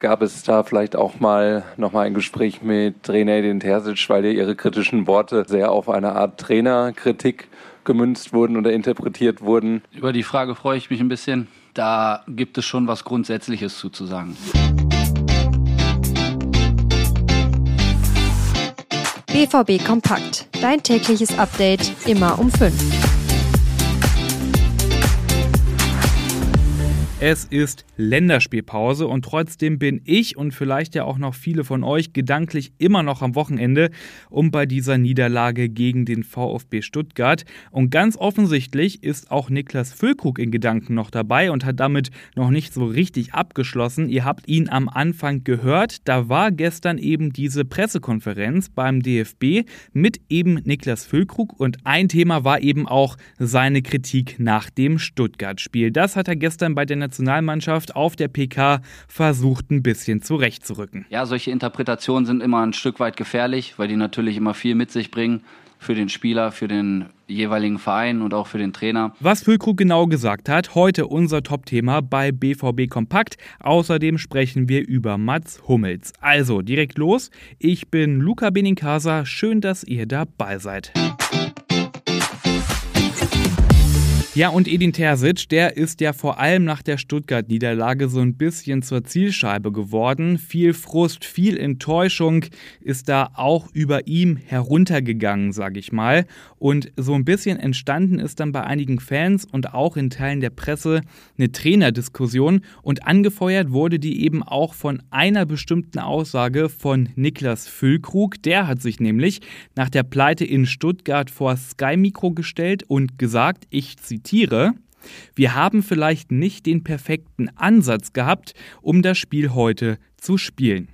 Gab es da vielleicht auch mal nochmal ein Gespräch mit Trainer Edin Terzic, weil ja Ihre kritischen Worte sehr auf eine Art Trainerkritik gemünzt wurden oder interpretiert wurden? Über die Frage freue ich mich ein bisschen. Da gibt es schon was Grundsätzliches zuzusagen. BVB Kompakt. Dein tägliches Update immer um 5. Es ist Länderspielpause und trotzdem bin ich und vielleicht ja auch noch viele von euch gedanklich immer noch am Wochenende um bei dieser Niederlage gegen den VfB Stuttgart. Und ganz offensichtlich ist auch Niklas Füllkrug in Gedanken noch dabei und hat damit noch nicht so richtig abgeschlossen. Ihr habt ihn am Anfang gehört. Da war gestern eben diese Pressekonferenz beim DFB mit eben Niklas Füllkrug und ein Thema war eben auch seine Kritik nach dem Stuttgart-Spiel. Das hat er gestern bei der Nationalmannschaft auf der PK versucht, ein bisschen zurechtzurücken. Ja, solche Interpretationen sind immer ein Stück weit gefährlich, weil die natürlich immer viel mit sich bringen für den Spieler, für den jeweiligen Verein und auch für den Trainer. Was Füllkrug genau gesagt hat, heute unser Top-Thema bei BVB Kompakt. Außerdem sprechen wir über Mats Hummels. Also direkt los. Ich bin Luca Benincasa. Schön, dass ihr dabei seid. Ja, und Edin Terzic, der ist ja vor allem nach der Stuttgart-Niederlage so ein bisschen zur Zielscheibe geworden. Viel Frust, viel Enttäuschung ist da auch über ihm heruntergegangen, sage ich mal. Und so ein bisschen entstanden ist dann bei einigen Fans und auch in Teilen der Presse eine Trainerdiskussion und angefeuert wurde die eben auch von einer bestimmten Aussage von Niklas Füllkrug. Der hat sich nämlich nach der Pleite in Stuttgart vor Sky Mikro gestellt und gesagt, ich zitiere, zitiere, wir haben vielleicht nicht den perfekten Ansatz gehabt, um das Spiel heute zu spielen.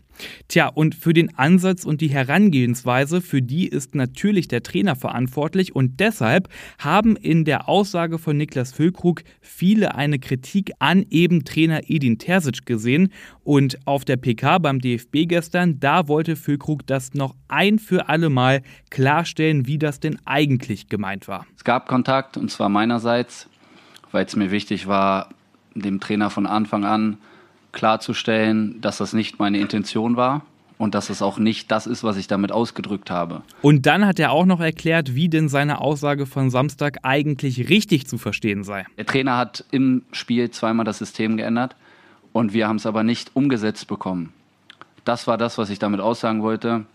Tja, und für den Ansatz und die Herangehensweise, für die ist natürlich der Trainer verantwortlich und deshalb haben in der Aussage von Niklas Füllkrug viele eine Kritik an eben Trainer Edin Terzic gesehen und auf der PK beim DFB gestern, da wollte Füllkrug das noch ein für alle Mal klarstellen, wie das denn eigentlich gemeint war. Es gab Kontakt und zwar meinerseits, weil es mir wichtig war, dem Trainer von Anfang an klarzustellen, dass das nicht meine Intention war und dass es auch nicht das ist, was ich damit ausgedrückt habe. Und dann hat er auch noch erklärt, wie denn seine Aussage von Samstag eigentlich richtig zu verstehen sei. Der Trainer hat im Spiel zweimal das System geändert und wir haben es aber nicht umgesetzt bekommen. Das war das, was ich damit aussagen wollte.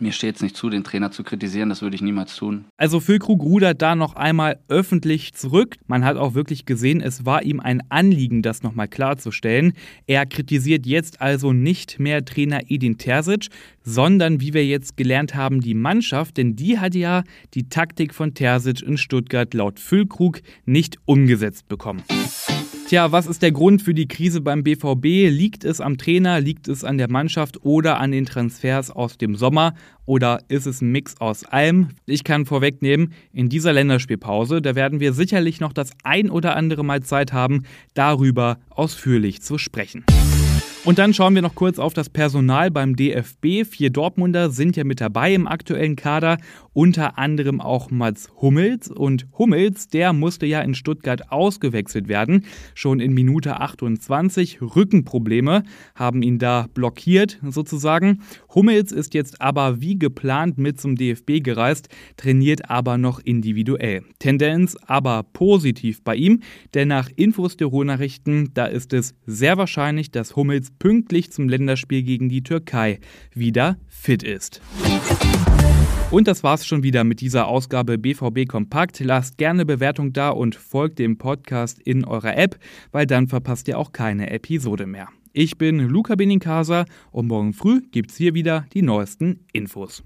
Mir steht es nicht zu, den Trainer zu kritisieren, das würde ich niemals tun. Also Füllkrug rudert da noch einmal öffentlich zurück. Man hat auch wirklich gesehen, es war ihm ein Anliegen, das nochmal klarzustellen. Er kritisiert jetzt also nicht mehr Trainer Edin Terzic, sondern wie wir jetzt gelernt haben, die Mannschaft, denn die hat ja die Taktik von Terzic in Stuttgart laut Füllkrug nicht umgesetzt bekommen. Tja, was ist der Grund für die Krise beim BVB? Liegt es am Trainer, liegt es an der Mannschaft oder an den Transfers aus dem Sommer? Oder ist es ein Mix aus allem? Ich kann vorwegnehmen, in dieser Länderspielpause, da werden wir sicherlich noch das ein oder andere Mal Zeit haben, darüber ausführlich zu sprechen. Und dann schauen wir noch kurz auf das Personal beim DFB. Vier Dortmunder sind ja mit dabei im aktuellen Kader, unter anderem auch Mats Hummels. Und Hummels, der musste ja in Stuttgart ausgewechselt werden, schon in Minute 28. Rückenprobleme haben ihn da blockiert sozusagen. Hummels ist jetzt aber wie geplant mit zum DFB gereist, trainiert aber noch individuell. Tendenz aber positiv bei ihm, denn nach Infos der Ruhrnachrichten, da ist es sehr wahrscheinlich, dass Hummels pünktlich zum Länderspiel gegen die Türkei wieder fit ist. Und das war's schon wieder mit dieser Ausgabe BVB Kompakt. Lasst gerne Bewertung da und folgt dem Podcast in eurer App, weil dann verpasst ihr auch keine Episode mehr. Ich bin Luca Benincasa und morgen früh gibt's hier wieder die neuesten Infos.